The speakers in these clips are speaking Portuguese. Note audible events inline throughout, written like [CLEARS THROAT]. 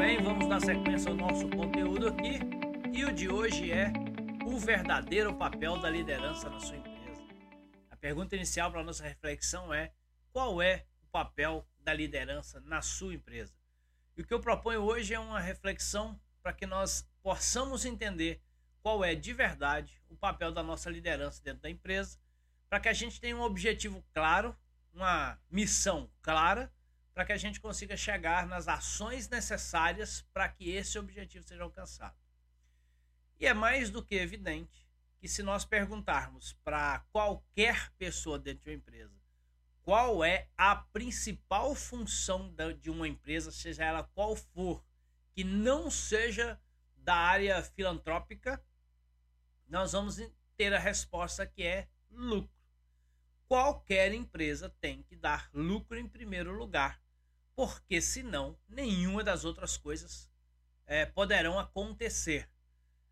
bem, vamos dar sequência ao nosso conteúdo aqui. E o de hoje é o verdadeiro papel da liderança na sua empresa. A pergunta inicial para a nossa reflexão é: qual é o papel da liderança na sua empresa? E o que eu proponho hoje é uma reflexão para que nós possamos entender qual é de verdade o papel da nossa liderança dentro da empresa, para que a gente tenha um objetivo claro, uma missão clara para que a gente consiga chegar nas ações necessárias para que esse objetivo seja alcançado. E é mais do que evidente que se nós perguntarmos para qualquer pessoa dentro de uma empresa qual é a principal função de uma empresa, seja ela qual for, que não seja da área filantrópica, nós vamos ter a resposta que é lucro. Qualquer empresa tem que dar lucro em primeiro lugar porque senão nenhuma das outras coisas é, poderão acontecer.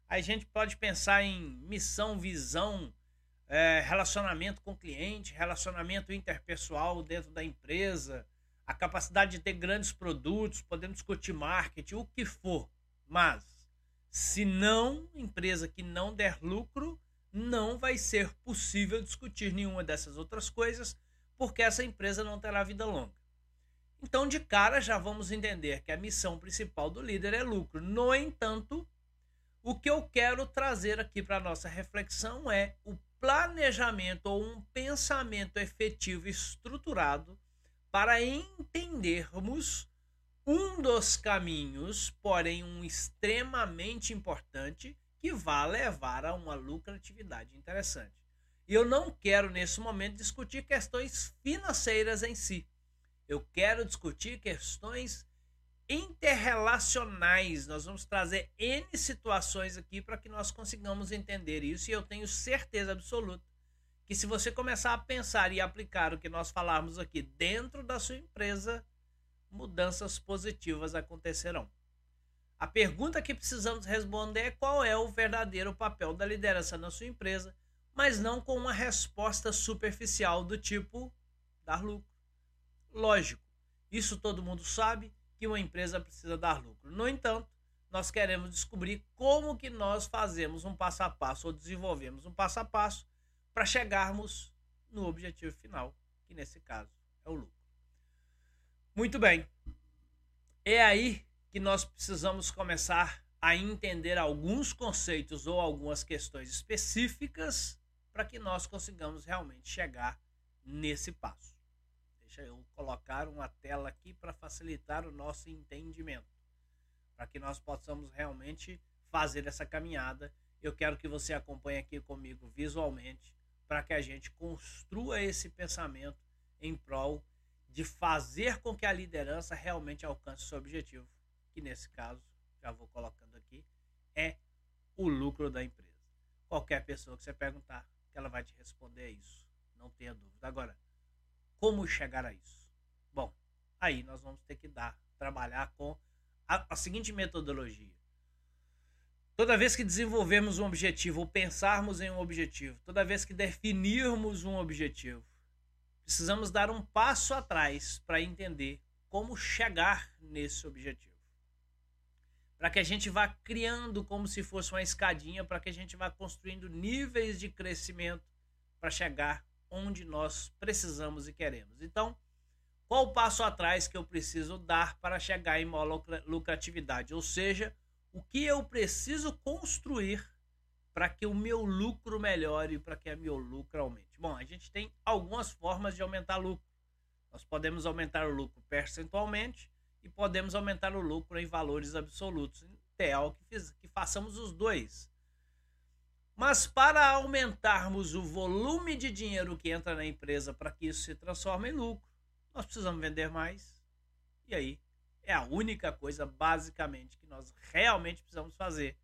A gente pode pensar em missão, visão, é, relacionamento com o cliente, relacionamento interpessoal dentro da empresa, a capacidade de ter grandes produtos, podemos discutir marketing, o que for. Mas, se não, empresa que não der lucro, não vai ser possível discutir nenhuma dessas outras coisas, porque essa empresa não terá vida longa. Então, de cara, já vamos entender que a missão principal do líder é lucro. No entanto, o que eu quero trazer aqui para nossa reflexão é o planejamento ou um pensamento efetivo estruturado para entendermos um dos caminhos, porém um extremamente importante, que vai levar a uma lucratividade interessante. E eu não quero, nesse momento, discutir questões financeiras em si eu quero discutir questões interrelacionais. Nós vamos trazer N situações aqui para que nós consigamos entender isso. E eu tenho certeza absoluta que se você começar a pensar e aplicar o que nós falamos aqui dentro da sua empresa, mudanças positivas acontecerão. A pergunta que precisamos responder é qual é o verdadeiro papel da liderança na sua empresa, mas não com uma resposta superficial do tipo dar lucro. Lógico, isso todo mundo sabe que uma empresa precisa dar lucro. No entanto, nós queremos descobrir como que nós fazemos um passo a passo ou desenvolvemos um passo a passo para chegarmos no objetivo final, que nesse caso é o lucro. Muito bem. É aí que nós precisamos começar a entender alguns conceitos ou algumas questões específicas para que nós consigamos realmente chegar nesse passo. Colocar uma tela aqui para facilitar o nosso entendimento, para que nós possamos realmente fazer essa caminhada. Eu quero que você acompanhe aqui comigo visualmente, para que a gente construa esse pensamento em prol de fazer com que a liderança realmente alcance seu objetivo, que nesse caso, já vou colocando aqui, é o lucro da empresa. Qualquer pessoa que você perguntar, que ela vai te responder isso. Não tenha dúvida. Agora, como chegar a isso? Bom, aí nós vamos ter que dar, trabalhar com a, a seguinte metodologia. Toda vez que desenvolvermos um objetivo ou pensarmos em um objetivo, toda vez que definirmos um objetivo, precisamos dar um passo atrás para entender como chegar nesse objetivo. Para que a gente vá criando como se fosse uma escadinha, para que a gente vá construindo níveis de crescimento para chegar onde nós precisamos e queremos. Então, qual o passo atrás que eu preciso dar para chegar em maior lucratividade? Ou seja, o que eu preciso construir para que o meu lucro melhore, para que o meu lucro aumente? Bom, a gente tem algumas formas de aumentar lucro. Nós podemos aumentar o lucro percentualmente e podemos aumentar o lucro em valores absolutos. Ideal que, que façamos os dois. Mas para aumentarmos o volume de dinheiro que entra na empresa para que isso se transforme em lucro, nós precisamos vender mais. E aí é a única coisa, basicamente, que nós realmente precisamos fazer.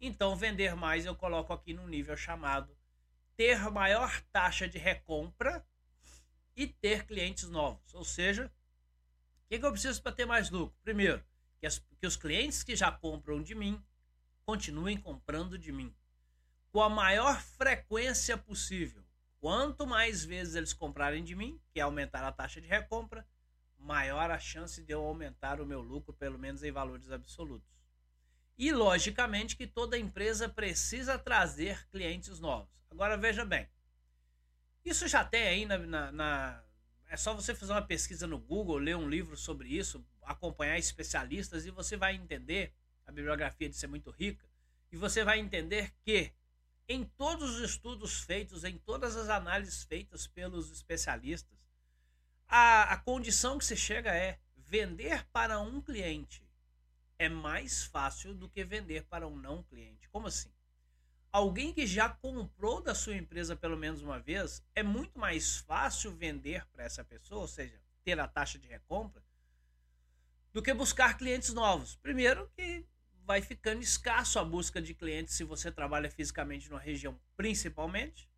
Então, vender mais eu coloco aqui no nível chamado ter maior taxa de recompra e ter clientes novos. Ou seja, o que, que eu preciso para ter mais lucro? Primeiro, que, as, que os clientes que já compram de mim continuem comprando de mim com a maior frequência possível. Quanto mais vezes eles comprarem de mim, que é aumentar a taxa de recompra, maior a chance de eu aumentar o meu lucro, pelo menos em valores absolutos. E, logicamente, que toda empresa precisa trazer clientes novos. Agora, veja bem, isso já tem aí na, na, na, É só você fazer uma pesquisa no Google, ler um livro sobre isso, acompanhar especialistas e você vai entender. A bibliografia de ser muito rica. E você vai entender que em todos os estudos feitos, em todas as análises feitas pelos especialistas, a, a condição que se chega é vender para um cliente é mais fácil do que vender para um não cliente. Como assim? Alguém que já comprou da sua empresa pelo menos uma vez, é muito mais fácil vender para essa pessoa, ou seja, ter a taxa de recompra, do que buscar clientes novos. Primeiro, que vai ficando escasso a busca de clientes se você trabalha fisicamente numa região, principalmente.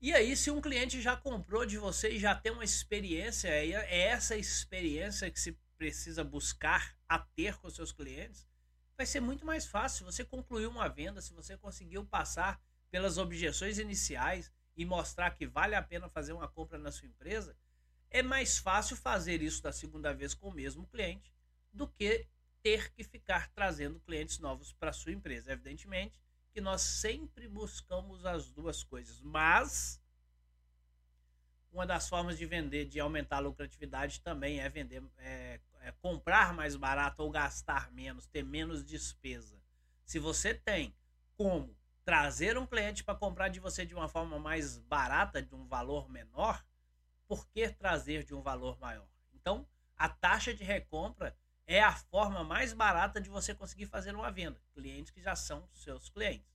E aí, se um cliente já comprou de você e já tem uma experiência, é essa experiência que se precisa buscar a ter com seus clientes, vai ser muito mais fácil. Se você concluiu uma venda, se você conseguiu passar pelas objeções iniciais e mostrar que vale a pena fazer uma compra na sua empresa, é mais fácil fazer isso da segunda vez com o mesmo cliente do que ter que ficar trazendo clientes novos para sua empresa. Evidentemente que nós sempre buscamos as duas coisas, mas uma das formas de vender, de aumentar a lucratividade também é vender, é, é comprar mais barato ou gastar menos, ter menos despesa. Se você tem como trazer um cliente para comprar de você de uma forma mais barata, de um valor menor, por que trazer de um valor maior? Então, a taxa de recompra é a forma mais barata de você conseguir fazer uma venda. Clientes que já são seus clientes.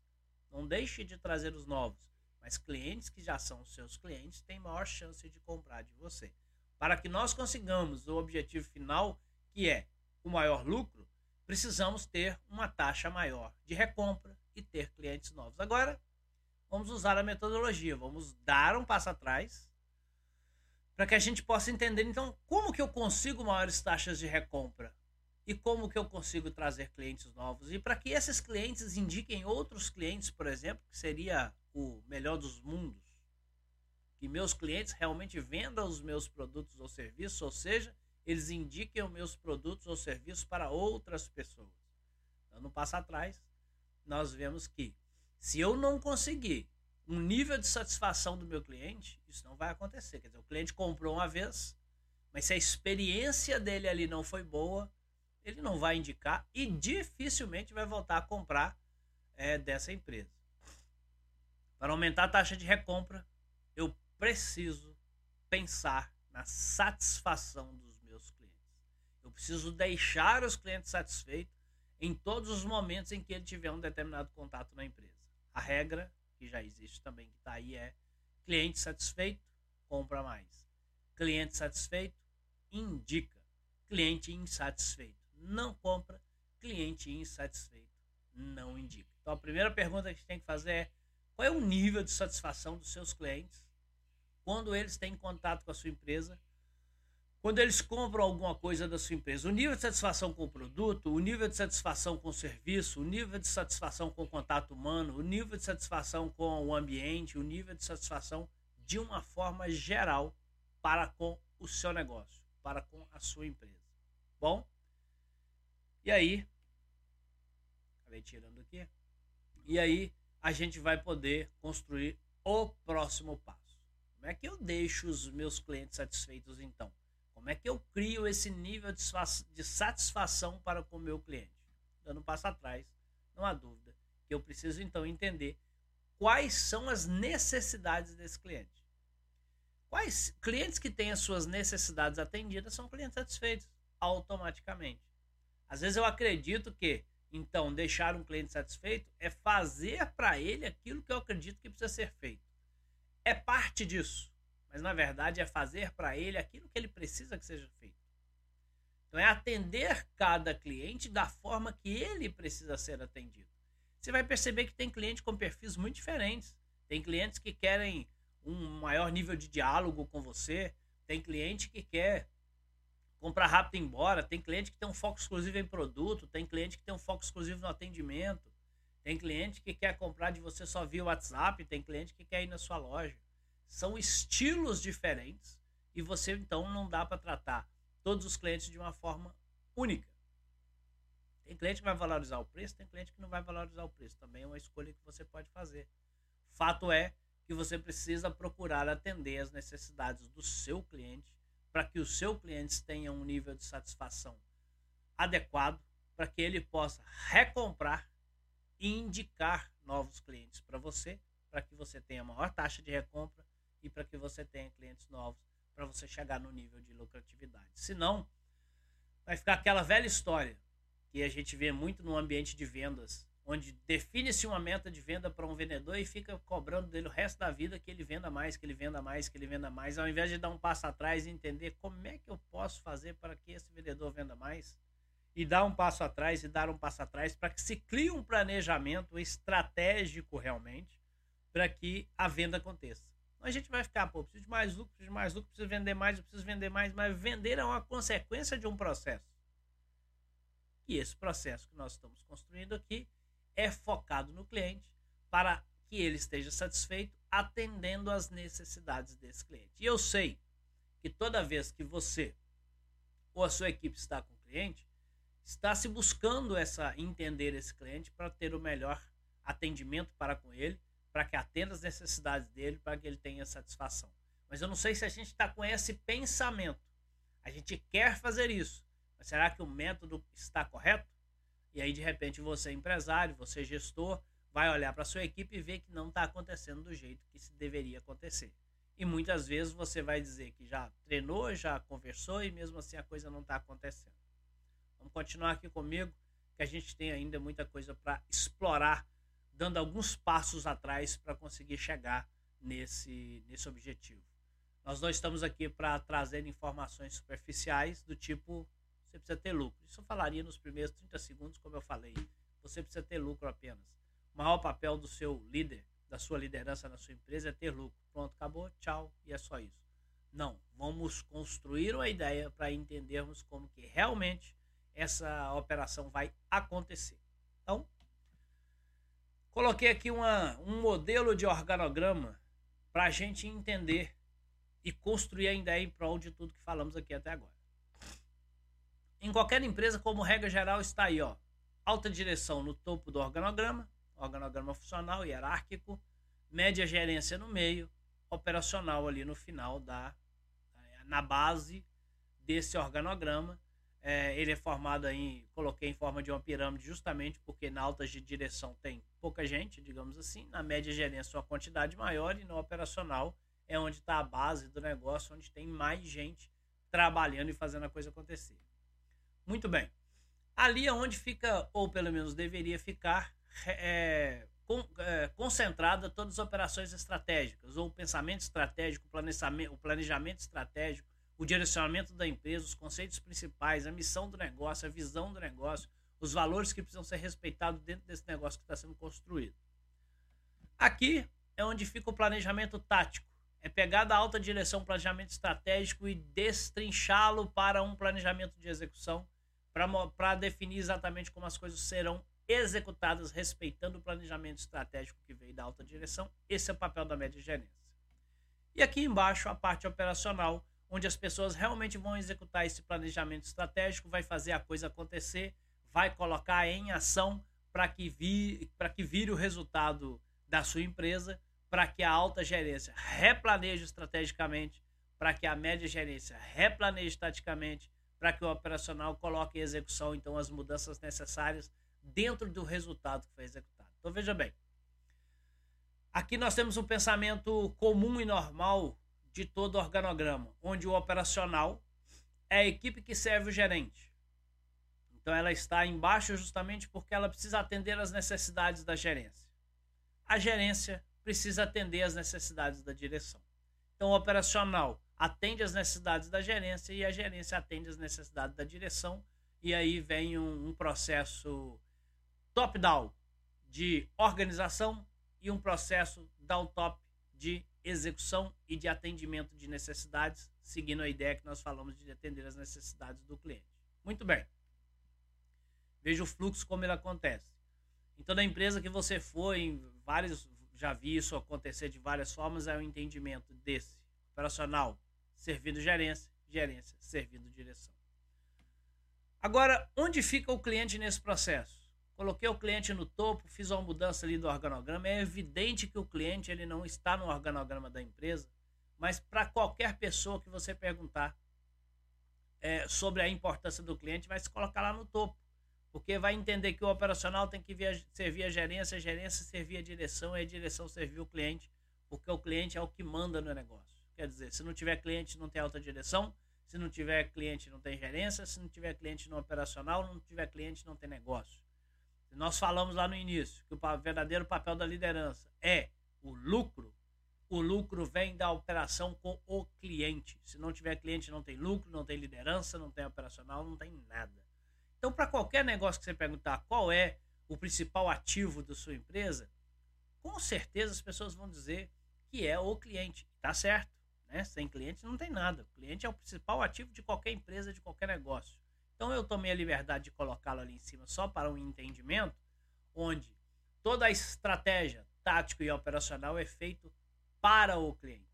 Não deixe de trazer os novos, mas clientes que já são seus clientes têm maior chance de comprar de você. Para que nós consigamos o objetivo final, que é o maior lucro, precisamos ter uma taxa maior de recompra e ter clientes novos. Agora, vamos usar a metodologia, vamos dar um passo atrás para que a gente possa entender então como que eu consigo maiores taxas de recompra e como que eu consigo trazer clientes novos e para que esses clientes indiquem outros clientes, por exemplo, que seria o melhor dos mundos, que meus clientes realmente vendam os meus produtos ou serviços, ou seja, eles indiquem os meus produtos ou serviços para outras pessoas. Dando um passo atrás, nós vemos que se eu não conseguir um nível de satisfação do meu cliente, isso não vai acontecer. Quer dizer, o cliente comprou uma vez, mas se a experiência dele ali não foi boa, ele não vai indicar e dificilmente vai voltar a comprar é, dessa empresa. Para aumentar a taxa de recompra, eu preciso pensar na satisfação dos meus clientes. Eu preciso deixar os clientes satisfeitos em todos os momentos em que ele tiver um determinado contato na empresa. A regra que já existe também, que está aí, é cliente satisfeito, compra mais. Cliente satisfeito, indica. Cliente insatisfeito, não compra. Cliente insatisfeito, não indica. Então a primeira pergunta que a gente tem que fazer é qual é o nível de satisfação dos seus clientes quando eles têm contato com a sua empresa quando eles compram alguma coisa da sua empresa, o nível de satisfação com o produto, o nível de satisfação com o serviço, o nível de satisfação com o contato humano, o nível de satisfação com o ambiente, o nível de satisfação de uma forma geral para com o seu negócio, para com a sua empresa. Bom? E aí, acabei tirando aqui. E aí a gente vai poder construir o próximo passo. Como é que eu deixo os meus clientes satisfeitos então? Como é que eu crio esse nível de satisfação para com o meu cliente? Dando um passo atrás, não há dúvida que eu preciso então entender quais são as necessidades desse cliente. Quais clientes que têm as suas necessidades atendidas são clientes satisfeitos automaticamente. Às vezes eu acredito que então deixar um cliente satisfeito é fazer para ele aquilo que eu acredito que precisa ser feito. É parte disso mas na verdade é fazer para ele aquilo que ele precisa que seja feito. Então é atender cada cliente da forma que ele precisa ser atendido. Você vai perceber que tem cliente com perfis muito diferentes. Tem clientes que querem um maior nível de diálogo com você, tem cliente que quer comprar rápido e ir embora, tem cliente que tem um foco exclusivo em produto, tem cliente que tem um foco exclusivo no atendimento, tem cliente que quer comprar de você só via WhatsApp, tem cliente que quer ir na sua loja são estilos diferentes e você então não dá para tratar todos os clientes de uma forma única. Tem cliente que vai valorizar o preço, tem cliente que não vai valorizar o preço. Também é uma escolha que você pode fazer. Fato é que você precisa procurar atender as necessidades do seu cliente para que o seu cliente tenha um nível de satisfação adequado para que ele possa recomprar e indicar novos clientes para você, para que você tenha maior taxa de recompra e para que você tenha clientes novos para você chegar no nível de lucratividade. Senão, vai ficar aquela velha história que a gente vê muito no ambiente de vendas, onde define-se uma meta de venda para um vendedor e fica cobrando dele o resto da vida que ele venda mais, que ele venda mais, que ele venda mais, ao invés de dar um passo atrás e entender como é que eu posso fazer para que esse vendedor venda mais e dar um passo atrás e dar um passo atrás para que se crie um planejamento estratégico realmente para que a venda aconteça. A gente vai ficar, pô, preciso de mais lucro, preciso de mais lucro, preciso vender mais, preciso vender mais, mas vender é uma consequência de um processo. E esse processo que nós estamos construindo aqui é focado no cliente para que ele esteja satisfeito atendendo às necessidades desse cliente. E eu sei que toda vez que você ou a sua equipe está com o cliente, está se buscando essa entender esse cliente para ter o melhor atendimento para com ele, para que atenda as necessidades dele, para que ele tenha satisfação. Mas eu não sei se a gente está com esse pensamento. A gente quer fazer isso, mas será que o método está correto? E aí, de repente, você, empresário, você, gestor, vai olhar para sua equipe e ver que não está acontecendo do jeito que se deveria acontecer. E muitas vezes você vai dizer que já treinou, já conversou e mesmo assim a coisa não está acontecendo. Vamos continuar aqui comigo, que a gente tem ainda muita coisa para explorar, dando alguns passos atrás para conseguir chegar nesse, nesse objetivo. Nós não estamos aqui para trazer informações superficiais do tipo você precisa ter lucro. Isso eu falaria nos primeiros 30 segundos, como eu falei. Você precisa ter lucro apenas. O maior papel do seu líder, da sua liderança na sua empresa é ter lucro. Pronto, acabou, tchau, e é só isso. Não, vamos construir uma ideia para entendermos como que realmente essa operação vai acontecer. Então, coloquei aqui uma, um modelo de organograma para a gente entender e construir a ideia em prol de tudo que falamos aqui até agora. Em qualquer empresa, como regra geral, está aí, ó, alta direção no topo do organograma, organograma funcional, hierárquico, média gerência no meio, operacional ali no final da na base desse organograma. É, ele é formado em, coloquei em forma de uma pirâmide justamente porque na alta de direção tem pouca gente, digamos assim, na média gerência uma quantidade maior e no operacional é onde está a base do negócio, onde tem mais gente trabalhando e fazendo a coisa acontecer. Muito bem. Ali é onde fica, ou pelo menos deveria ficar, é, é, concentrada todas as operações estratégicas, ou o pensamento estratégico, o planejamento, o planejamento estratégico, o direcionamento da empresa, os conceitos principais, a missão do negócio, a visão do negócio, os valores que precisam ser respeitados dentro desse negócio que está sendo construído. Aqui é onde fica o planejamento tático. É pegar da alta direção planejamento estratégico e destrinchá-lo para um planejamento de execução para definir exatamente como as coisas serão executadas, respeitando o planejamento estratégico que veio da alta direção. Esse é o papel da média gerência. E aqui embaixo a parte operacional, onde as pessoas realmente vão executar esse planejamento estratégico, vai fazer a coisa acontecer, vai colocar em ação para que, vi, que vire o resultado da sua empresa, para que a alta gerência replaneje estrategicamente, para que a média gerência replaneje taticamente, para que o operacional coloque em execução então as mudanças necessárias dentro do resultado que foi executado. Então veja bem, aqui nós temos um pensamento comum e normal de todo organograma, onde o operacional é a equipe que serve o gerente. Então ela está embaixo justamente porque ela precisa atender às necessidades da gerência. A gerência precisa atender às necessidades da direção. Então o operacional atende às necessidades da gerência e a gerência atende às necessidades da direção. E aí vem um, um processo top-down de organização e um processo down-top de execução e de atendimento de necessidades, seguindo a ideia que nós falamos de atender as necessidades do cliente. Muito bem. Veja o fluxo como ele acontece. Então, na empresa que você for, em vários, já vi isso acontecer de várias formas, é o entendimento desse operacional servindo gerência, gerência servindo direção. Agora, onde fica o cliente nesse processo? Coloquei o cliente no topo, fiz uma mudança ali do organograma. É evidente que o cliente ele não está no organograma da empresa, mas para qualquer pessoa que você perguntar é, sobre a importância do cliente, vai se colocar lá no topo. Porque vai entender que o operacional tem que via, servir a gerência, a gerência servir a direção e a direção servir o cliente, porque o cliente é o que manda no negócio. Quer dizer, se não tiver cliente, não tem alta direção, se não tiver cliente, não tem gerência, se não tiver cliente no operacional, não tiver cliente, não tem negócio. Nós falamos lá no início que o verdadeiro papel da liderança é o lucro. O lucro vem da operação com o cliente. Se não tiver cliente, não tem lucro, não tem liderança, não tem operacional, não tem nada. Então, para qualquer negócio que você perguntar qual é o principal ativo da sua empresa, com certeza as pessoas vão dizer que é o cliente. Tá certo, né? Sem cliente não tem nada. O cliente é o principal ativo de qualquer empresa, de qualquer negócio. Então eu tomei a liberdade de colocá-lo ali em cima só para um entendimento, onde toda a estratégia tática e operacional é feito para o cliente.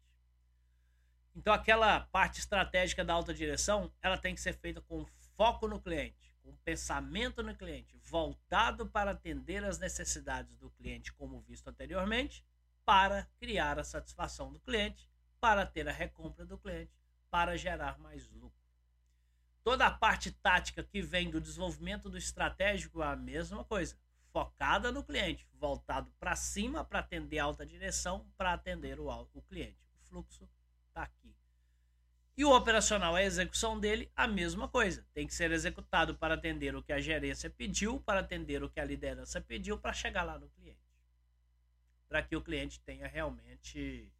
Então aquela parte estratégica da alta direção, ela tem que ser feita com foco no cliente, com pensamento no cliente, voltado para atender as necessidades do cliente, como visto anteriormente, para criar a satisfação do cliente, para ter a recompra do cliente, para gerar mais lucro. Toda a parte tática que vem do desenvolvimento do estratégico é a mesma coisa. Focada no cliente, voltado para cima para atender a alta direção, para atender o, o cliente. O fluxo está aqui. E o operacional, a execução dele, a mesma coisa. Tem que ser executado para atender o que a gerência pediu, para atender o que a liderança pediu, para chegar lá no cliente. Para que o cliente tenha realmente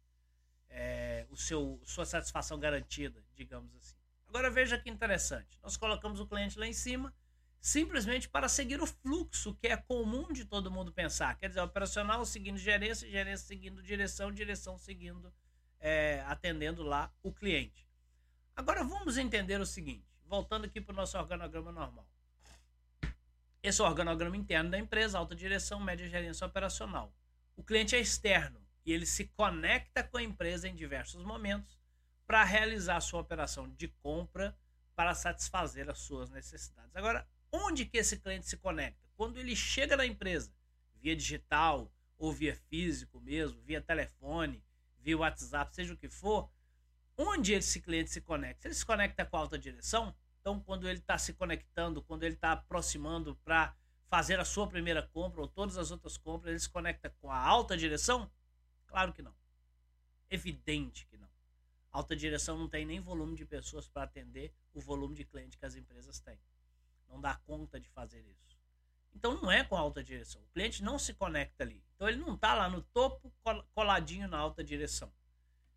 é, o seu, sua satisfação garantida, digamos assim. Agora veja que interessante. Nós colocamos o cliente lá em cima simplesmente para seguir o fluxo que é comum de todo mundo pensar. Quer dizer, operacional seguindo gerência, gerência seguindo direção, direção seguindo, é, atendendo lá o cliente. Agora vamos entender o seguinte, voltando aqui para o nosso organograma normal. Esse é o organograma interno da empresa, alta direção, média gerência operacional. O cliente é externo e ele se conecta com a empresa em diversos momentos para realizar a sua operação de compra para satisfazer as suas necessidades. Agora, onde que esse cliente se conecta? Quando ele chega na empresa, via digital ou via físico mesmo, via telefone, via WhatsApp, seja o que for, onde esse cliente se conecta? Ele se conecta com a alta direção? Então, quando ele está se conectando, quando ele está aproximando para fazer a sua primeira compra ou todas as outras compras, ele se conecta com a alta direção? Claro que não. Evidente que não. Alta direção não tem nem volume de pessoas para atender o volume de cliente que as empresas têm. Não dá conta de fazer isso. Então não é com alta direção. O cliente não se conecta ali. Então ele não está lá no topo coladinho na alta direção.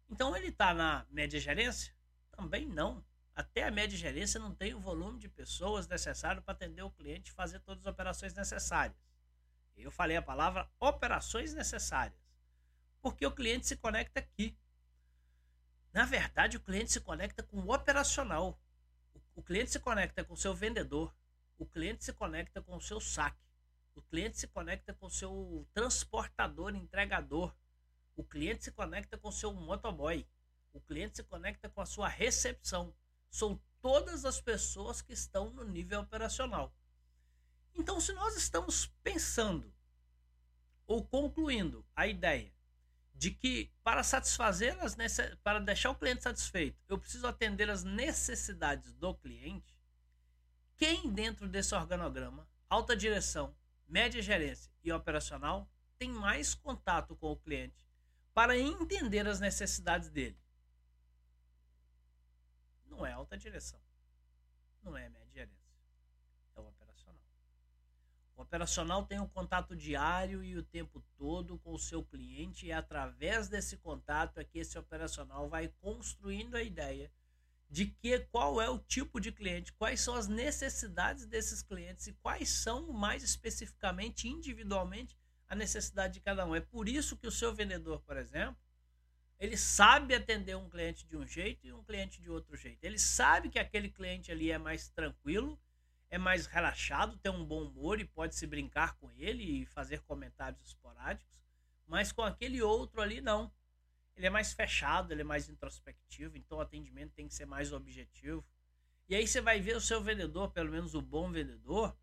Então ele está na média gerência? Também não. Até a média gerência não tem o volume de pessoas necessário para atender o cliente e fazer todas as operações necessárias. Eu falei a palavra operações necessárias. Porque o cliente se conecta aqui. Na verdade, o cliente se conecta com o operacional. O cliente se conecta com o seu vendedor. O cliente se conecta com o seu saque. O cliente se conecta com o seu transportador, entregador. O cliente se conecta com o seu motoboy. O cliente se conecta com a sua recepção. São todas as pessoas que estão no nível operacional. Então, se nós estamos pensando ou concluindo a ideia de que para satisfazer as para deixar o cliente satisfeito, eu preciso atender as necessidades do cliente. Quem dentro desse organograma, alta direção, média gerência e operacional, tem mais contato com o cliente para entender as necessidades dele? Não é alta direção, não é média gerência o operacional tem um contato diário e o tempo todo com o seu cliente, e através desse contato é que esse operacional vai construindo a ideia de que qual é o tipo de cliente, quais são as necessidades desses clientes e quais são mais especificamente, individualmente, a necessidade de cada um. É por isso que o seu vendedor, por exemplo, ele sabe atender um cliente de um jeito e um cliente de outro jeito. Ele sabe que aquele cliente ali é mais tranquilo é mais relaxado, tem um bom humor e pode se brincar com ele e fazer comentários esporádicos, mas com aquele outro ali não. Ele é mais fechado, ele é mais introspectivo, então o atendimento tem que ser mais objetivo. E aí você vai ver o seu vendedor, pelo menos o bom vendedor,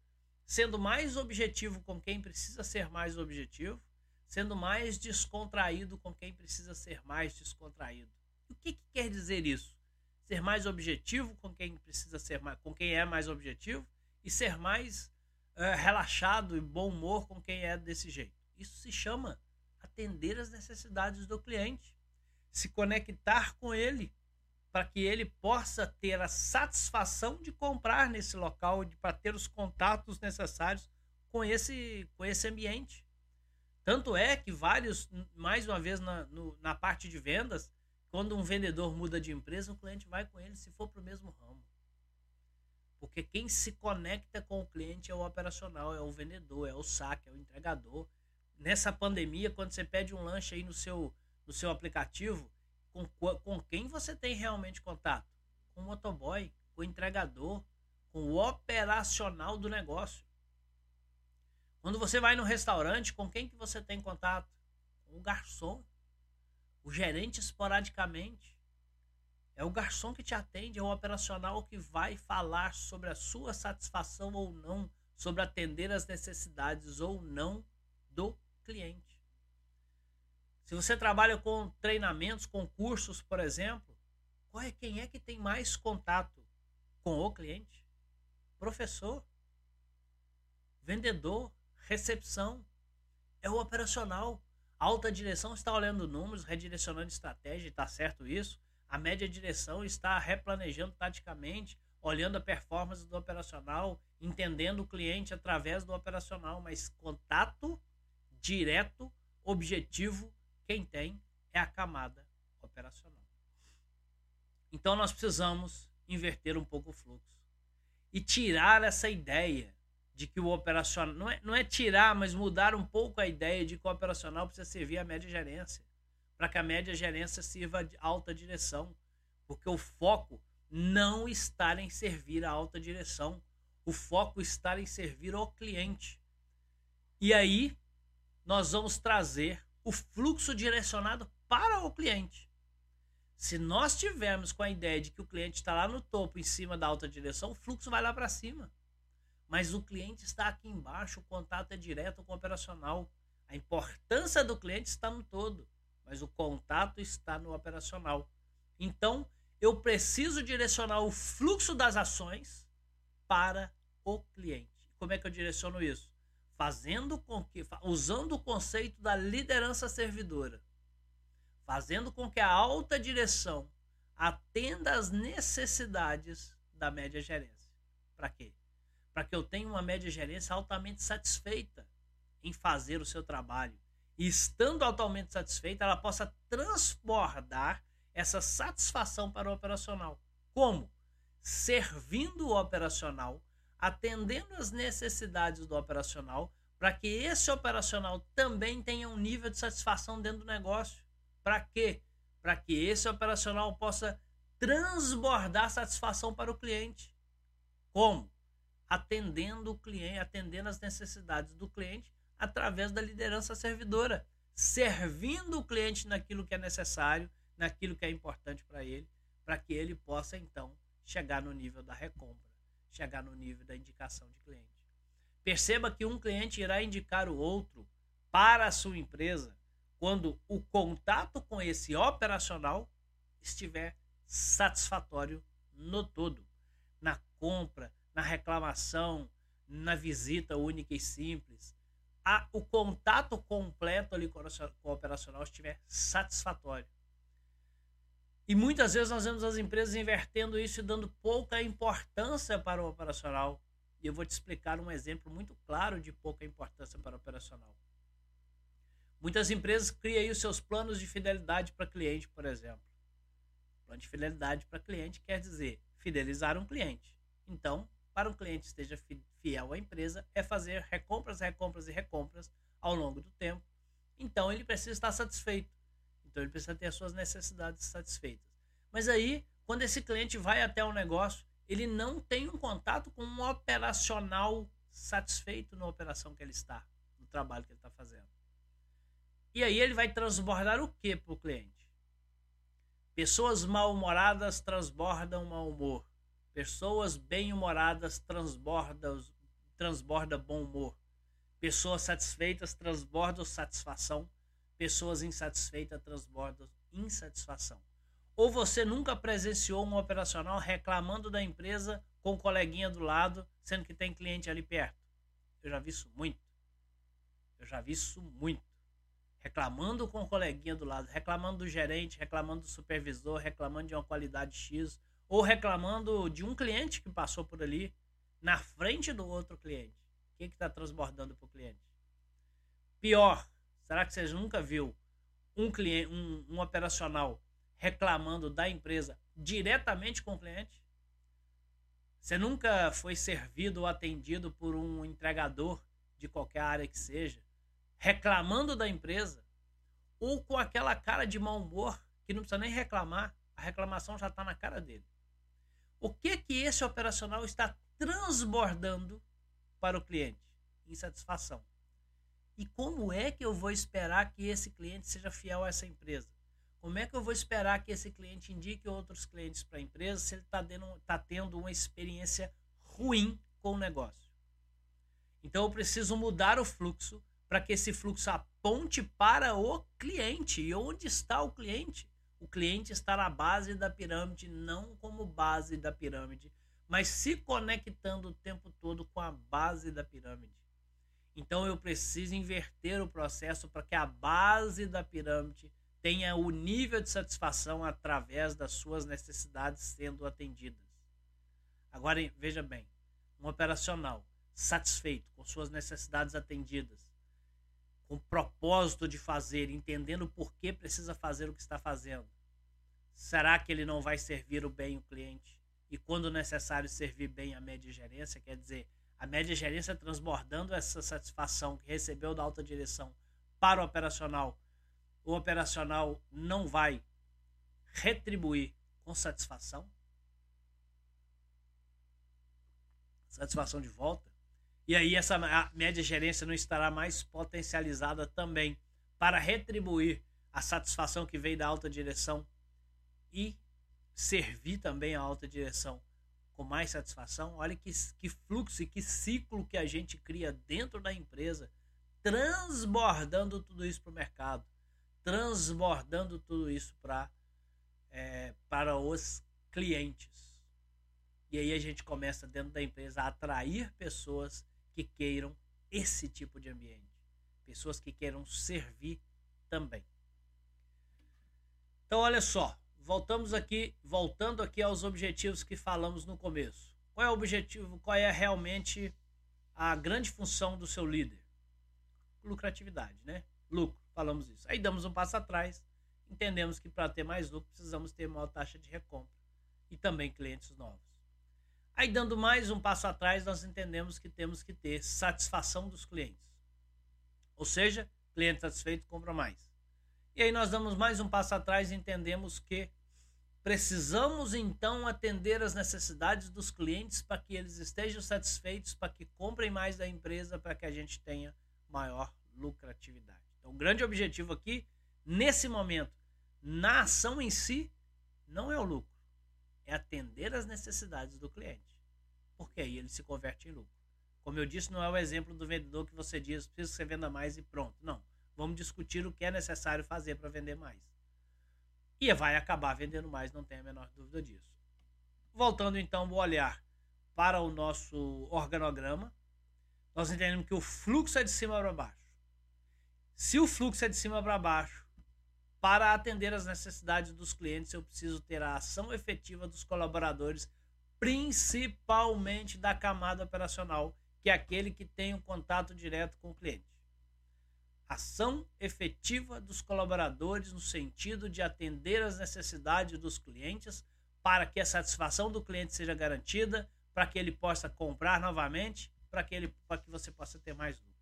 sendo mais objetivo com quem precisa ser mais objetivo, sendo mais descontraído com quem precisa ser mais descontraído. O que, que quer dizer isso? Ser mais objetivo com quem precisa ser mais, com quem é mais objetivo e ser mais uh, relaxado e bom humor com quem é desse jeito. Isso se chama atender as necessidades do cliente, se conectar com ele para que ele possa ter a satisfação de comprar nesse local, para ter os contatos necessários com esse, com esse ambiente. Tanto é que vários, mais uma vez na, no, na parte de vendas, quando um vendedor muda de empresa, o cliente vai com ele se for para o mesmo ramo. Porque quem se conecta com o cliente é o operacional, é o vendedor, é o saque, é o entregador. Nessa pandemia, quando você pede um lanche aí no seu, no seu aplicativo, com, com quem você tem realmente contato? Com o motoboy, com o entregador, com o operacional do negócio. Quando você vai no restaurante, com quem que você tem contato? Com o garçom, o gerente esporadicamente. É o garçom que te atende, é o operacional que vai falar sobre a sua satisfação ou não, sobre atender as necessidades ou não do cliente. Se você trabalha com treinamentos, com cursos, por exemplo, qual é quem é que tem mais contato com o cliente? Professor, vendedor, recepção, é o operacional. Alta direção está olhando números, redirecionando estratégia, está certo isso. A média direção está replanejando taticamente, olhando a performance do operacional, entendendo o cliente através do operacional, mas contato direto, objetivo quem tem é a camada operacional. Então nós precisamos inverter um pouco o fluxo e tirar essa ideia de que o operacional não é, não é tirar, mas mudar um pouco a ideia de que o operacional precisa servir a média gerência, para que a média gerência sirva de alta direção, porque o foco não está em servir a alta direção, o foco está em servir ao cliente. E aí nós vamos trazer o fluxo direcionado para o cliente. Se nós tivermos com a ideia de que o cliente está lá no topo, em cima da alta direção, o fluxo vai lá para cima. Mas o cliente está aqui embaixo, o contato é direto com o operacional. A importância do cliente está no todo, mas o contato está no operacional. Então, eu preciso direcionar o fluxo das ações para o cliente. Como é que eu direciono isso? fazendo com que, usando o conceito da liderança servidora, fazendo com que a alta direção atenda às necessidades da média gerência. Para quê? Para que eu tenha uma média gerência altamente satisfeita em fazer o seu trabalho. E estando altamente satisfeita, ela possa transbordar essa satisfação para o operacional. Como? Servindo o operacional atendendo às necessidades do operacional, para que esse operacional também tenha um nível de satisfação dentro do negócio. Para quê? Para que esse operacional possa transbordar satisfação para o cliente. Como? Atendendo o cliente, atendendo as necessidades do cliente através da liderança servidora, servindo o cliente naquilo que é necessário, naquilo que é importante para ele, para que ele possa então chegar no nível da recompra chegar no nível da indicação de cliente. Perceba que um cliente irá indicar o outro para a sua empresa quando o contato com esse operacional estiver satisfatório no todo, na compra, na reclamação, na visita única e simples. A, o contato completo ali com o operacional estiver satisfatório. E muitas vezes nós vemos as empresas invertendo isso e dando pouca importância para o operacional. E eu vou te explicar um exemplo muito claro de pouca importância para o operacional. Muitas empresas criam os seus planos de fidelidade para cliente, por exemplo. Plano de fidelidade para cliente quer dizer fidelizar um cliente. Então, para um cliente esteja fiel à empresa, é fazer recompras, recompras e recompras ao longo do tempo. Então, ele precisa estar satisfeito. Então ele precisa ter as suas necessidades satisfeitas. Mas aí, quando esse cliente vai até o negócio, ele não tem um contato com um operacional satisfeito na operação que ele está, no trabalho que ele está fazendo. E aí ele vai transbordar o que para o cliente? Pessoas mal-humoradas transbordam mau humor. Pessoas bem-humoradas transbordam transborda bom humor. Pessoas satisfeitas transbordam satisfação. Pessoas insatisfeitas transbordam insatisfação. Ou você nunca presenciou um operacional reclamando da empresa com um coleguinha do lado, sendo que tem cliente ali perto. Eu já vi isso muito. Eu já vi isso muito. Reclamando com o coleguinha do lado, reclamando do gerente, reclamando do supervisor, reclamando de uma qualidade X, ou reclamando de um cliente que passou por ali na frente do outro cliente. O que está transbordando para o cliente? Pior, será que você nunca viu um, cliente, um, um operacional reclamando da empresa diretamente com o cliente? Você nunca foi servido ou atendido por um entregador de qualquer área que seja, reclamando da empresa, ou com aquela cara de mau humor que não precisa nem reclamar, a reclamação já está na cara dele. O que que esse operacional está transbordando para o cliente? Insatisfação. E como é que eu vou esperar que esse cliente seja fiel a essa empresa? Como é que eu vou esperar que esse cliente indique outros clientes para a empresa se ele está tá tendo uma experiência ruim com o negócio? Então eu preciso mudar o fluxo para que esse fluxo aponte para o cliente. E onde está o cliente? O cliente está na base da pirâmide, não como base da pirâmide, mas se conectando o tempo todo com a base da pirâmide. Então eu preciso inverter o processo para que a base da pirâmide tenha o nível de satisfação através das suas necessidades sendo atendidas. Agora veja bem, um operacional satisfeito com suas necessidades atendidas, com propósito de fazer, entendendo por que precisa fazer o que está fazendo. Será que ele não vai servir o bem o cliente? E quando necessário servir bem a média gerência, quer dizer, a média gerência transbordando essa satisfação que recebeu da alta direção para o operacional o operacional não vai retribuir com satisfação? Satisfação de volta? E aí essa média gerência não estará mais potencializada também para retribuir a satisfação que veio da alta direção e servir também a alta direção com mais satisfação. Olha que, que fluxo e que ciclo que a gente cria dentro da empresa, transbordando tudo isso para o mercado transbordando tudo isso pra, é, para os clientes. E aí a gente começa dentro da empresa a atrair pessoas que queiram esse tipo de ambiente, pessoas que queiram servir também. Então olha só, voltamos aqui, voltando aqui aos objetivos que falamos no começo. Qual é o objetivo? Qual é realmente a grande função do seu líder? Lucratividade, né? Lucro falamos isso. Aí damos um passo atrás, entendemos que para ter mais lucro precisamos ter maior taxa de recompra e também clientes novos. Aí dando mais um passo atrás, nós entendemos que temos que ter satisfação dos clientes. Ou seja, cliente satisfeito compra mais. E aí nós damos mais um passo atrás e entendemos que precisamos então atender as necessidades dos clientes para que eles estejam satisfeitos, para que comprem mais da empresa, para que a gente tenha maior lucratividade. Então, o grande objetivo aqui, nesse momento, na ação em si, não é o lucro, é atender as necessidades do cliente. Porque aí ele se converte em lucro. Como eu disse, não é o exemplo do vendedor que você diz, preciso que você venda mais e pronto. Não. Vamos discutir o que é necessário fazer para vender mais. E vai acabar vendendo mais, não tem a menor dúvida disso. Voltando então o olhar para o nosso organograma, nós entendemos que o fluxo é de cima para baixo. Se o fluxo é de cima para baixo, para atender as necessidades dos clientes, eu preciso ter a ação efetiva dos colaboradores, principalmente da camada operacional, que é aquele que tem o um contato direto com o cliente. Ação efetiva dos colaboradores no sentido de atender as necessidades dos clientes para que a satisfação do cliente seja garantida, para que ele possa comprar novamente, para que, ele, para que você possa ter mais lucro.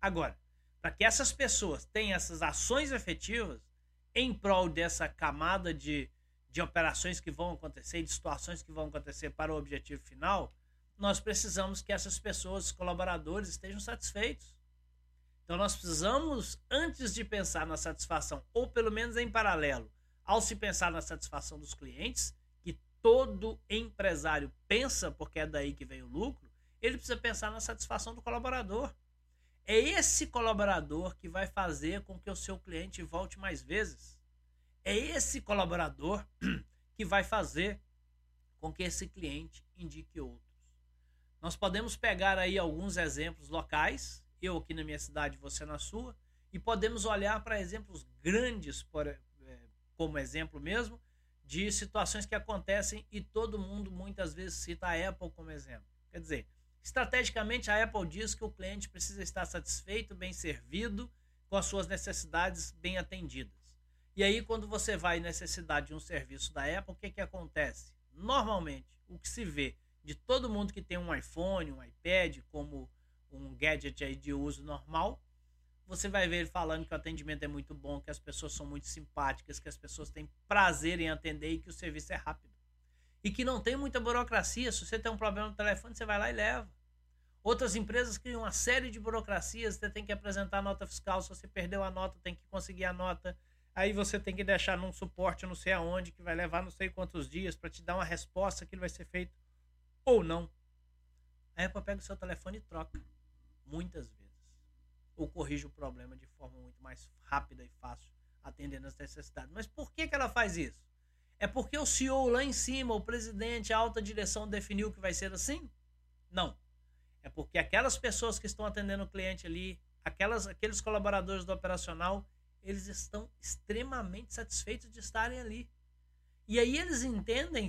Agora, para que essas pessoas tenham essas ações efetivas em prol dessa camada de, de operações que vão acontecer, de situações que vão acontecer para o objetivo final, nós precisamos que essas pessoas, colaboradores, estejam satisfeitos. Então nós precisamos, antes de pensar na satisfação, ou pelo menos em paralelo, ao se pensar na satisfação dos clientes, que todo empresário pensa, porque é daí que vem o lucro, ele precisa pensar na satisfação do colaborador. É esse colaborador que vai fazer com que o seu cliente volte mais vezes. É esse colaborador [CLEARS THROAT] que vai fazer com que esse cliente indique outros. Nós podemos pegar aí alguns exemplos locais, eu aqui na minha cidade, você na sua, e podemos olhar para exemplos grandes, é, como exemplo mesmo, de situações que acontecem e todo mundo muitas vezes cita a Apple como exemplo. Quer dizer, estrategicamente a Apple diz que o cliente precisa estar satisfeito, bem servido, com as suas necessidades bem atendidas. E aí, quando você vai necessidade de um serviço da Apple, o que, que acontece? Normalmente, o que se vê de todo mundo que tem um iPhone, um iPad, como um gadget aí de uso normal, você vai ver ele falando que o atendimento é muito bom, que as pessoas são muito simpáticas, que as pessoas têm prazer em atender e que o serviço é rápido. E que não tem muita burocracia. Se você tem um problema no telefone, você vai lá e leva. Outras empresas criam uma série de burocracias. Você tem que apresentar a nota fiscal. Se você perdeu a nota, tem que conseguir a nota. Aí você tem que deixar num suporte não sei aonde, que vai levar não sei quantos dias para te dar uma resposta que vai ser feito ou não. A Apple pega o seu telefone e troca. Muitas vezes ou corrige o problema de forma muito mais rápida e fácil, atendendo as necessidades. Mas por que, que ela faz isso? É porque o CEO lá em cima, o presidente, a alta direção definiu que vai ser assim? Não. É porque aquelas pessoas que estão atendendo o cliente ali, aquelas, aqueles colaboradores do operacional, eles estão extremamente satisfeitos de estarem ali. E aí eles entendem,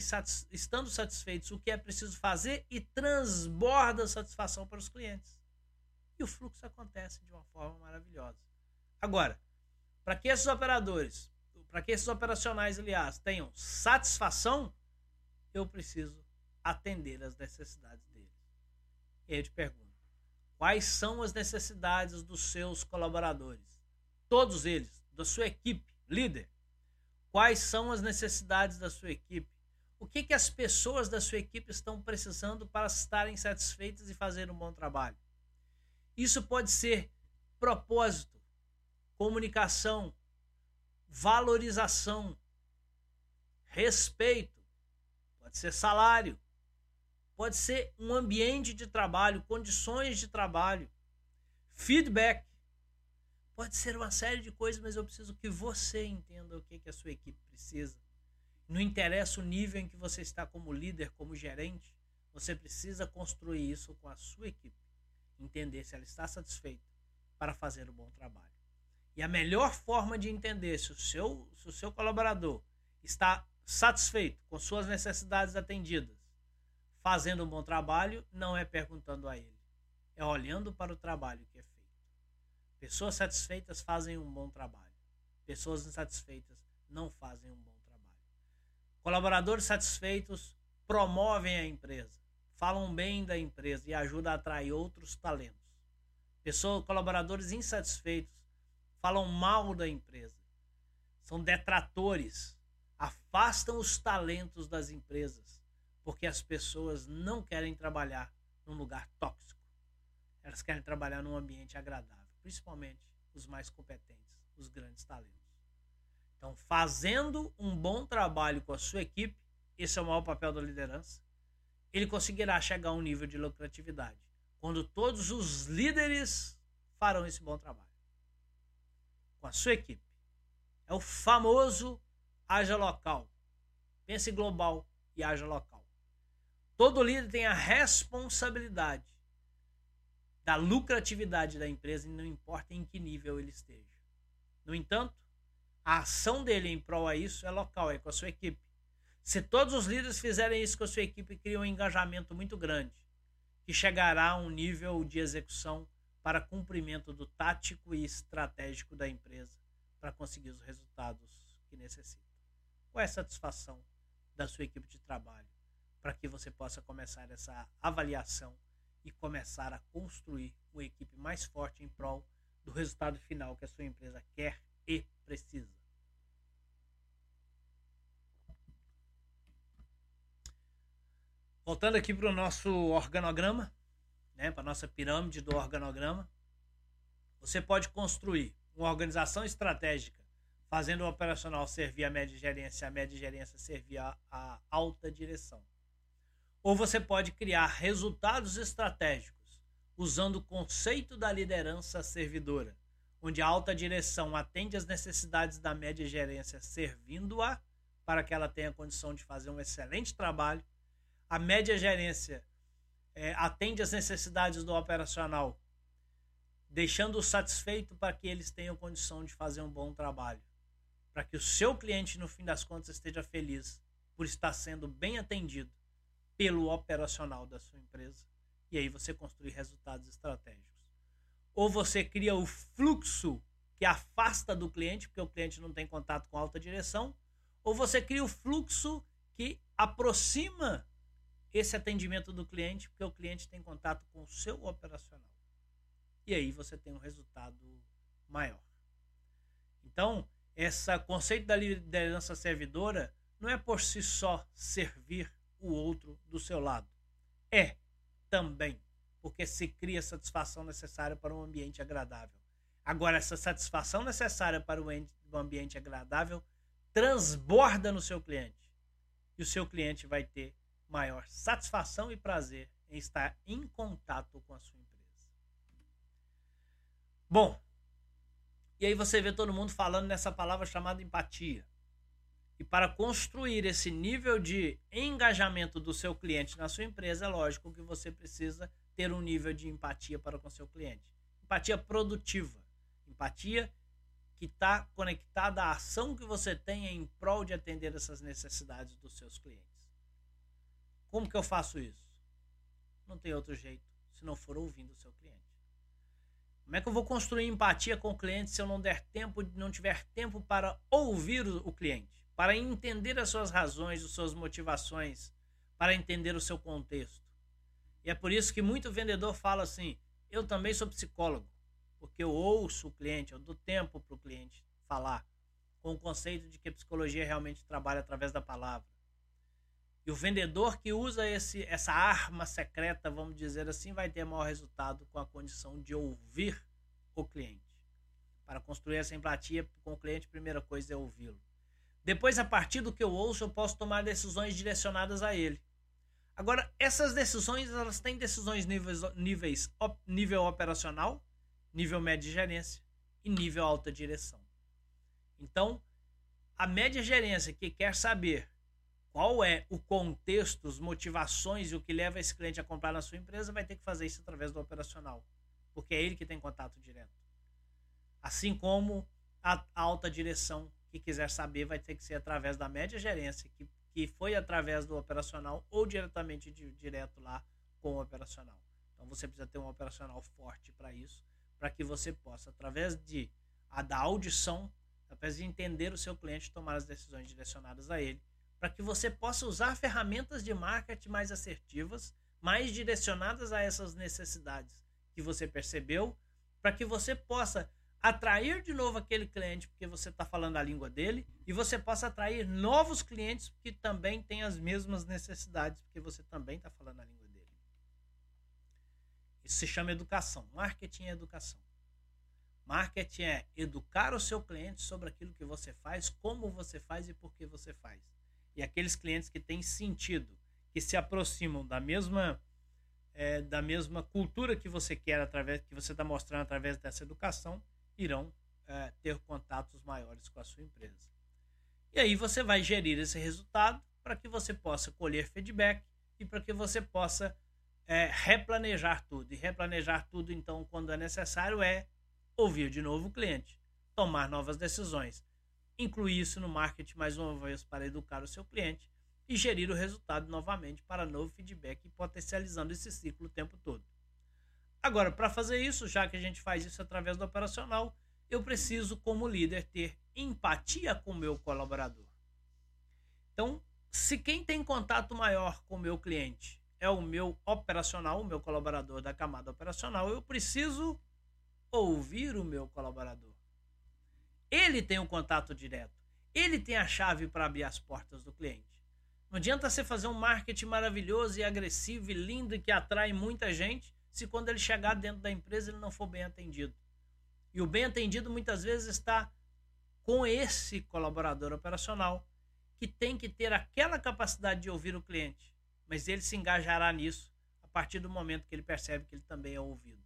estando satisfeitos, o que é preciso fazer e transborda satisfação para os clientes o fluxo acontece de uma forma maravilhosa. Agora, para que esses operadores, para que esses operacionais, aliás, tenham satisfação, eu preciso atender as necessidades deles. E aí eu te pergunto: quais são as necessidades dos seus colaboradores? Todos eles, da sua equipe, líder. Quais são as necessidades da sua equipe? O que, que as pessoas da sua equipe estão precisando para estarem satisfeitas e fazer um bom trabalho? Isso pode ser propósito, comunicação, valorização, respeito, pode ser salário, pode ser um ambiente de trabalho, condições de trabalho, feedback. Pode ser uma série de coisas, mas eu preciso que você entenda o que, que a sua equipe precisa. Não interessa o nível em que você está como líder, como gerente, você precisa construir isso com a sua equipe entender se ela está satisfeita para fazer um bom trabalho. E a melhor forma de entender se o seu, se o seu colaborador está satisfeito com suas necessidades atendidas, fazendo um bom trabalho, não é perguntando a ele, é olhando para o trabalho que é feito. Pessoas satisfeitas fazem um bom trabalho, pessoas insatisfeitas não fazem um bom trabalho. Colaboradores satisfeitos promovem a empresa falam bem da empresa e ajudam a atrair outros talentos. Pessoas, colaboradores insatisfeitos falam mal da empresa, são detratores, afastam os talentos das empresas, porque as pessoas não querem trabalhar num lugar tóxico. Elas querem trabalhar num ambiente agradável, principalmente os mais competentes, os grandes talentos. Então, fazendo um bom trabalho com a sua equipe, esse é o maior papel da liderança ele conseguirá chegar a um nível de lucratividade. Quando todos os líderes farão esse bom trabalho. Com a sua equipe. É o famoso haja local. Pense global e haja local. Todo líder tem a responsabilidade da lucratividade da empresa, e não importa em que nível ele esteja. No entanto, a ação dele em prol a isso é local, é com a sua equipe. Se todos os líderes fizerem isso com a sua equipe, cria um engajamento muito grande, que chegará a um nível de execução para cumprimento do tático e estratégico da empresa para conseguir os resultados que necessita. Qual é a satisfação da sua equipe de trabalho para que você possa começar essa avaliação e começar a construir uma equipe mais forte em prol do resultado final que a sua empresa quer e precisa? Voltando aqui para o nosso organograma, né, para a nossa pirâmide do organograma, você pode construir uma organização estratégica fazendo o operacional servir a média gerência, a média gerência servir a, alta direção. Ou você pode criar resultados estratégicos usando o conceito da liderança servidora, onde a alta direção atende às necessidades da média gerência, servindo-a para que ela tenha condição de fazer um excelente trabalho. A média gerência é, atende às necessidades do operacional, deixando-o satisfeito para que eles tenham condição de fazer um bom trabalho para que o seu cliente, no fim das contas, esteja feliz por estar sendo bem atendido pelo operacional da sua empresa. E aí você construir resultados estratégicos. Ou você cria o fluxo que afasta do cliente, porque o cliente não tem contato com alta direção, ou você cria o fluxo que aproxima esse atendimento do cliente, porque o cliente tem contato com o seu operacional. E aí você tem um resultado maior. Então, esse conceito da liderança servidora não é por si só servir o outro do seu lado. É também porque se cria satisfação necessária para um ambiente agradável. Agora, essa satisfação necessária para o ambiente agradável transborda no seu cliente. E o seu cliente vai ter maior satisfação e prazer em estar em contato com a sua empresa. Bom, e aí você vê todo mundo falando nessa palavra chamada empatia. E para construir esse nível de engajamento do seu cliente na sua empresa, é lógico que você precisa ter um nível de empatia para com seu cliente. Empatia produtiva. Empatia que está conectada à ação que você tem em prol de atender essas necessidades dos seus clientes. Como que eu faço isso? Não tem outro jeito se não for ouvindo o seu cliente. Como é que eu vou construir empatia com o cliente se eu não der tempo, não tiver tempo para ouvir o cliente, para entender as suas razões, as suas motivações, para entender o seu contexto? E é por isso que muito vendedor fala assim: eu também sou psicólogo, porque eu ouço o cliente, eu dou tempo para o cliente falar, com o conceito de que a psicologia realmente trabalha através da palavra. E o vendedor que usa esse, essa arma secreta, vamos dizer assim, vai ter maior resultado com a condição de ouvir o cliente. Para construir essa empatia com o cliente, a primeira coisa é ouvi-lo. Depois, a partir do que eu ouço, eu posso tomar decisões direcionadas a ele. Agora, essas decisões, elas têm decisões níveis, níveis op, nível operacional, nível média de gerência e nível alta direção. Então, a média gerência que quer saber qual é o contexto, as motivações e o que leva esse cliente a comprar na sua empresa, vai ter que fazer isso através do operacional, porque é ele que tem contato direto. Assim como a alta direção que quiser saber vai ter que ser através da média gerência, que, que foi através do operacional ou diretamente de, direto lá com o operacional. Então você precisa ter um operacional forte para isso, para que você possa, através de a da audição, através de entender o seu cliente, tomar as decisões direcionadas a ele para que você possa usar ferramentas de marketing mais assertivas, mais direcionadas a essas necessidades que você percebeu, para que você possa atrair de novo aquele cliente porque você está falando a língua dele e você possa atrair novos clientes que também têm as mesmas necessidades porque você também está falando a língua dele. Isso se chama educação. Marketing é educação. Marketing é educar o seu cliente sobre aquilo que você faz, como você faz e por que você faz e aqueles clientes que têm sentido, que se aproximam da mesma é, da mesma cultura que você quer através que você está mostrando através dessa educação, irão é, ter contatos maiores com a sua empresa. E aí você vai gerir esse resultado para que você possa colher feedback e para que você possa é, replanejar tudo. E replanejar tudo, então, quando é necessário, é ouvir de novo o cliente, tomar novas decisões, incluir isso no marketing mais uma vez para educar o seu cliente e gerir o resultado novamente para novo feedback e potencializando esse ciclo o tempo todo. Agora, para fazer isso, já que a gente faz isso através do operacional, eu preciso, como líder, ter empatia com o meu colaborador. Então, se quem tem contato maior com o meu cliente é o meu operacional, o meu colaborador da camada operacional, eu preciso ouvir o meu colaborador. Ele tem um contato direto. Ele tem a chave para abrir as portas do cliente. Não adianta você fazer um marketing maravilhoso e agressivo e lindo que atrai muita gente, se quando ele chegar dentro da empresa ele não for bem atendido. E o bem atendido muitas vezes está com esse colaborador operacional que tem que ter aquela capacidade de ouvir o cliente, mas ele se engajará nisso a partir do momento que ele percebe que ele também é ouvido.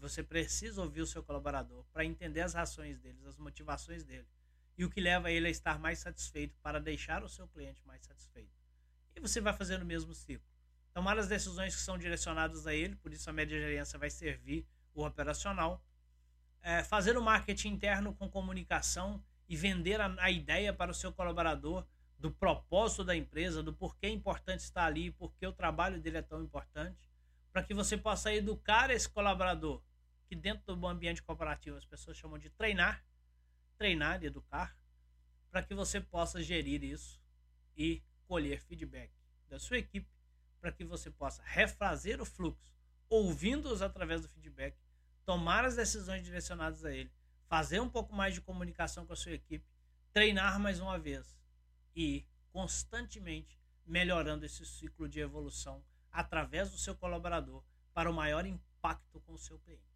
Você precisa ouvir o seu colaborador para entender as razões dele, as motivações dele e o que leva ele a estar mais satisfeito para deixar o seu cliente mais satisfeito. E você vai fazendo o mesmo ciclo. Tomar as decisões que são direcionadas a ele, por isso a média gerência vai servir o operacional. É, fazer o marketing interno com comunicação e vender a, a, ideia para o seu colaborador do propósito da empresa, do porquê é importante estar ali, porque o trabalho dele é tão importante, para que você possa educar esse colaborador, que dentro do ambiente corporativo as pessoas chamam de treinar, treinar e educar, para que você possa gerir isso e colher feedback da sua equipe, para que você possa refazer o fluxo, ouvindo-os através do feedback, tomar as decisões direcionadas a ele, fazer um pouco mais de comunicação com a sua equipe, treinar mais uma vez e constantemente melhorando esse ciclo de evolução através do seu colaborador para o maior impacto com o seu cliente.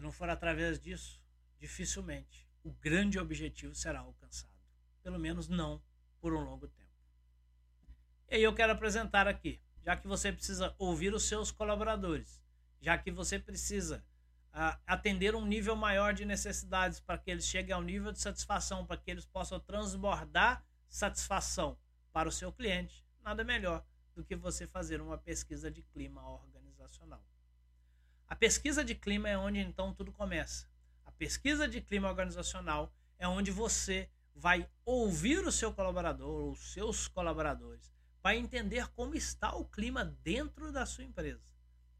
Se não for através disso, dificilmente o grande objetivo será alcançado. Pelo menos não por um longo tempo. E aí eu quero apresentar aqui, já que você precisa ouvir os seus colaboradores, já que você precisa uh, atender um nível maior de necessidades para que eles cheguem ao nível de satisfação, para que eles possam transbordar satisfação para o seu cliente, nada melhor do que você fazer uma pesquisa de clima organizacional. A pesquisa de clima é onde então tudo começa. A pesquisa de clima organizacional é onde você vai ouvir o seu colaborador ou os seus colaboradores, vai entender como está o clima dentro da sua empresa,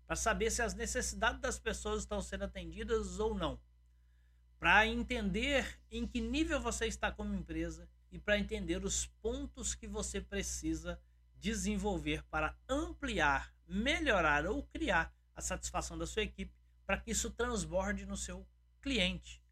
para saber se as necessidades das pessoas estão sendo atendidas ou não, para entender em que nível você está como empresa e para entender os pontos que você precisa desenvolver para ampliar, melhorar ou criar a satisfação da sua equipe para que isso transborde no seu cliente.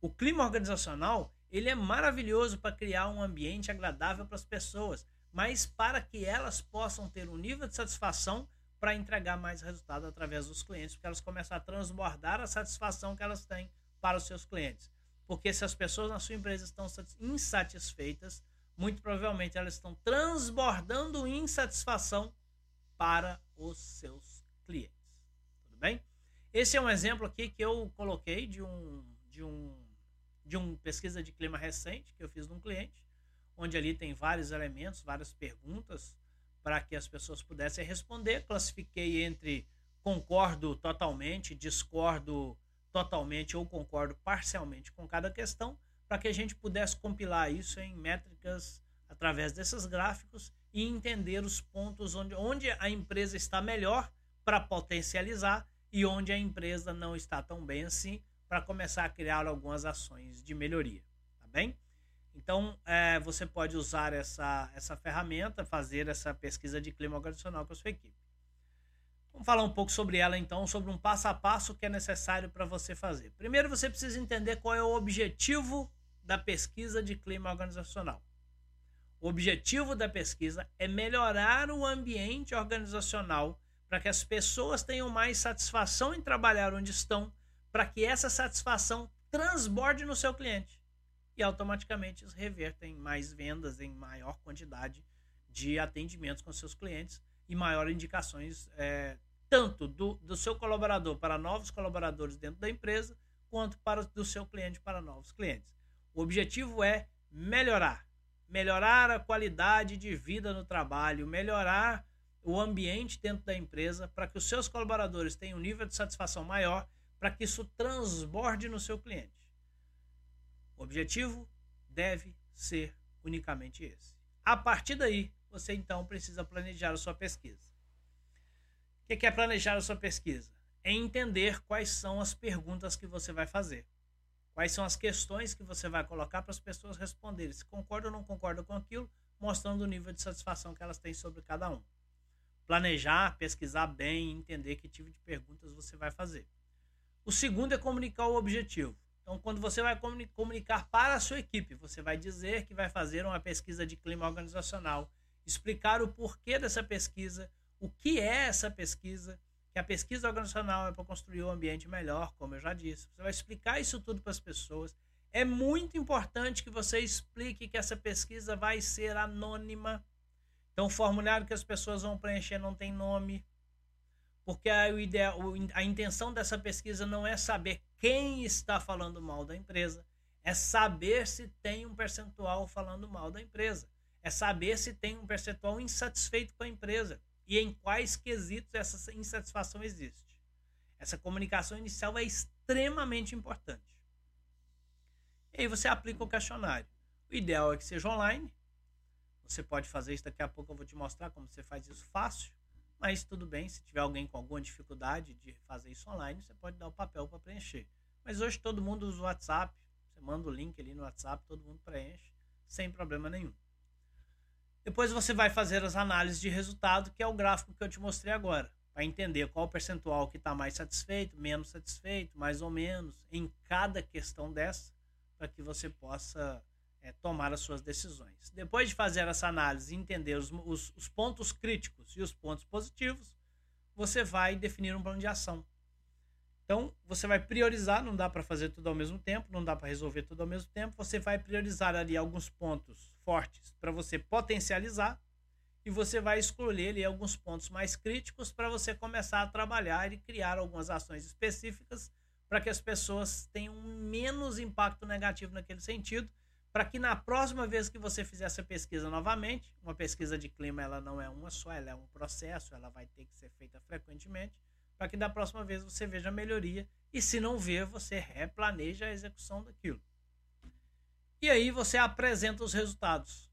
O clima organizacional ele é maravilhoso para criar um ambiente agradável para as pessoas, mas para que elas possam ter um nível de satisfação para entregar mais resultado através dos clientes, porque elas começam a transbordar a satisfação que elas têm para os seus clientes. Porque se as pessoas na sua empresa estão insatisfeitas, muito provavelmente elas estão transbordando insatisfação para os seus clientes. Bem? Esse é um exemplo aqui que eu coloquei de um de um de uma pesquisa de clima recente que eu fiz num cliente, onde ali tem vários elementos, várias perguntas para que as pessoas pudessem responder. Classifiquei entre concordo totalmente, discordo totalmente ou concordo parcialmente com cada questão, para que a gente pudesse compilar isso em métricas através desses gráficos e entender os pontos onde, onde a empresa está melhor para potencializar e onde a empresa não está tão bem assim para começar a criar algumas ações de melhoria, tá bem? Então, é, você pode usar essa, essa ferramenta, fazer essa pesquisa de clima organizacional com a sua equipe. Vamos falar um pouco sobre ela, então, sobre um passo a passo que é necessário para você fazer. Primeiro, você precisa entender qual é o objetivo da pesquisa de clima organizacional. O objetivo da pesquisa é melhorar o ambiente organizacional para que as pessoas tenham mais satisfação em trabalhar onde estão para que essa satisfação transborde no seu cliente e automaticamente reverta em mais vendas, em maior quantidade de atendimentos com seus clientes e maior indicações é, tanto do, do seu colaborador para novos colaboradores dentro da empresa quanto para do seu cliente para novos clientes. O objetivo é melhorar, melhorar a qualidade de vida no trabalho, melhorar o ambiente dentro da empresa para que os seus colaboradores tenham um nível de satisfação maior para que isso transborde no seu cliente. O objetivo deve ser unicamente esse. A partir daí, você então precisa planejar a sua pesquisa. O que é planejar a sua pesquisa? É entender quais são as perguntas que você vai fazer. Quais são as questões que você vai colocar para as pessoas responderem se concordam ou não concordam com aquilo, mostrando o nível de satisfação que elas têm sobre cada um. Planejar, pesquisar bem, entender que tipo de perguntas você vai fazer. O segundo é comunicar o objetivo. Então, quando você vai comunicar para a sua equipe, você vai dizer que vai fazer uma pesquisa de clima organizacional, explicar o porquê dessa pesquisa, o que é essa pesquisa, que a pesquisa organizacional é para construir um ambiente melhor, como eu já disse. Você vai explicar isso tudo para as pessoas. É muito importante que você explique que essa pesquisa vai ser anônima. Então, o formulário que as pessoas vão preencher não tem nome. Porque a, a intenção dessa pesquisa não é saber quem está falando mal da empresa, é saber se tem um percentual falando mal da empresa, é saber se tem um percentual insatisfeito com a empresa e em quais quesitos essa insatisfação existe. Essa comunicação inicial é extremamente importante. E aí você aplica o questionário. O ideal é que seja online. Você pode fazer isso daqui a pouco, eu vou te mostrar como você faz isso fácil. Mas tudo bem, se tiver alguém com alguma dificuldade de fazer isso online, você pode dar o papel para preencher. Mas hoje todo mundo usa o WhatsApp, você manda o link ali no WhatsApp, todo mundo preenche, sem problema nenhum. Depois você vai fazer as análises de resultado, que é o gráfico que eu te mostrei agora, para entender qual o percentual que está mais satisfeito, menos satisfeito, mais ou menos, em cada questão dessa, para que você possa é, tomar as suas decisões. Depois de fazer essa análise e entender os, os, os pontos críticos e os pontos positivos, você vai definir um plano de ação. Então, você vai priorizar, não dá para fazer tudo ao mesmo tempo, não dá para resolver tudo ao mesmo tempo. Você vai priorizar ali alguns pontos fortes para você potencializar e você vai escolher ali alguns pontos mais críticos para você começar a trabalhar e criar algumas ações específicas para que as pessoas tenham menos impacto negativo naquele sentido para que na próxima vez que você fizer essa pesquisa novamente, uma pesquisa de clima ela não é uma só, ela é um processo, ela vai ter que ser feita frequentemente, para que da próxima vez você veja a melhoria e se não ver, você replaneja a execução daquilo. E aí você apresenta os resultados.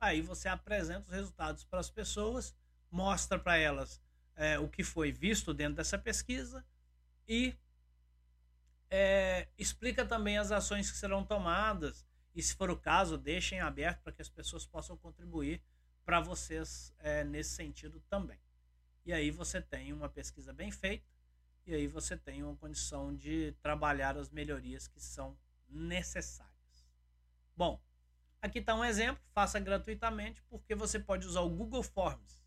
Aí você apresenta os resultados para as pessoas, mostra para elas é, o que foi visto dentro dessa pesquisa e é, explica também as ações que serão tomadas e, se for o caso, deixem aberto para que as pessoas possam contribuir para vocês é, nesse sentido também. E aí você tem uma pesquisa bem feita e aí você tem uma condição de trabalhar as melhorias que são necessárias. Bom, aqui está um exemplo, faça gratuitamente, porque você pode usar o Google Forms,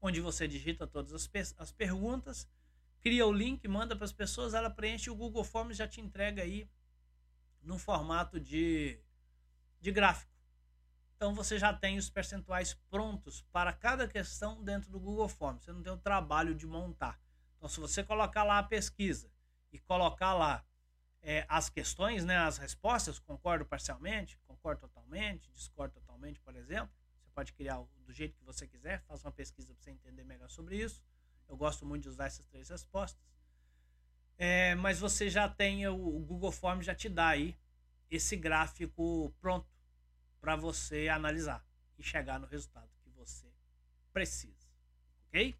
onde você digita todas as, as perguntas, cria o link, manda para as pessoas, ela preenche o Google Forms já te entrega aí num formato de de gráfico. Então você já tem os percentuais prontos para cada questão dentro do Google Forms. Você não tem o trabalho de montar. Então, se você colocar lá a pesquisa e colocar lá é, as questões, né, as respostas, concordo parcialmente, concordo totalmente, discordo totalmente, por exemplo, você pode criar do jeito que você quiser, faça uma pesquisa para você entender melhor sobre isso. Eu gosto muito de usar essas três respostas. É, mas você já tem o, o Google Forms já te dá aí esse gráfico pronto para você analisar e chegar no resultado que você precisa, ok?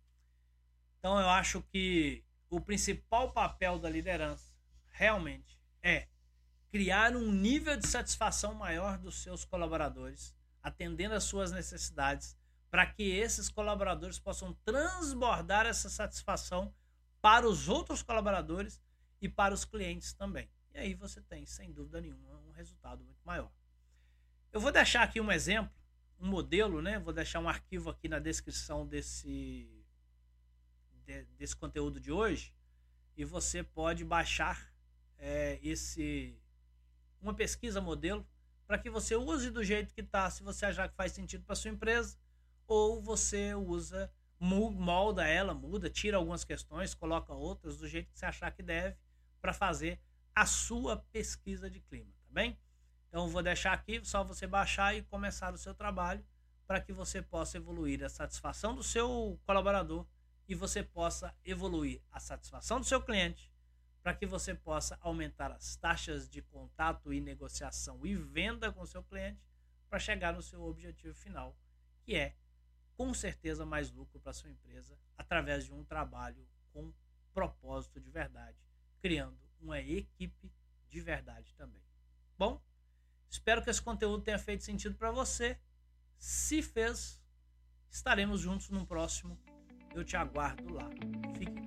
Então eu acho que o principal papel da liderança realmente é criar um nível de satisfação maior dos seus colaboradores, atendendo às suas necessidades, para que esses colaboradores possam transbordar essa satisfação para os outros colaboradores e para os clientes também. E aí você tem, sem dúvida nenhuma, um resultado muito maior. Eu vou deixar aqui um exemplo, um modelo, né? Vou deixar um arquivo aqui na descrição desse, de, desse conteúdo de hoje e você pode baixar é, esse uma pesquisa modelo para que você use do jeito que está, se você achar que faz sentido para sua empresa, ou você usa, molda ela, muda, tira algumas questões, coloca outras do jeito que você achar que deve para fazer a sua pesquisa de clima, tá bem? Então vou deixar aqui só você baixar e começar o seu trabalho para que você possa evoluir a satisfação do seu colaborador e você possa evoluir a satisfação do seu cliente para que você possa aumentar as taxas de contato e negociação e venda com o seu cliente para chegar no seu objetivo final, que é com certeza mais lucro para sua empresa através de um trabalho com propósito de verdade, criando uma equipe de verdade também. Bom, espero que esse conteúdo tenha feito sentido para você. Se fez, estaremos juntos no próximo. Eu te aguardo lá. Fique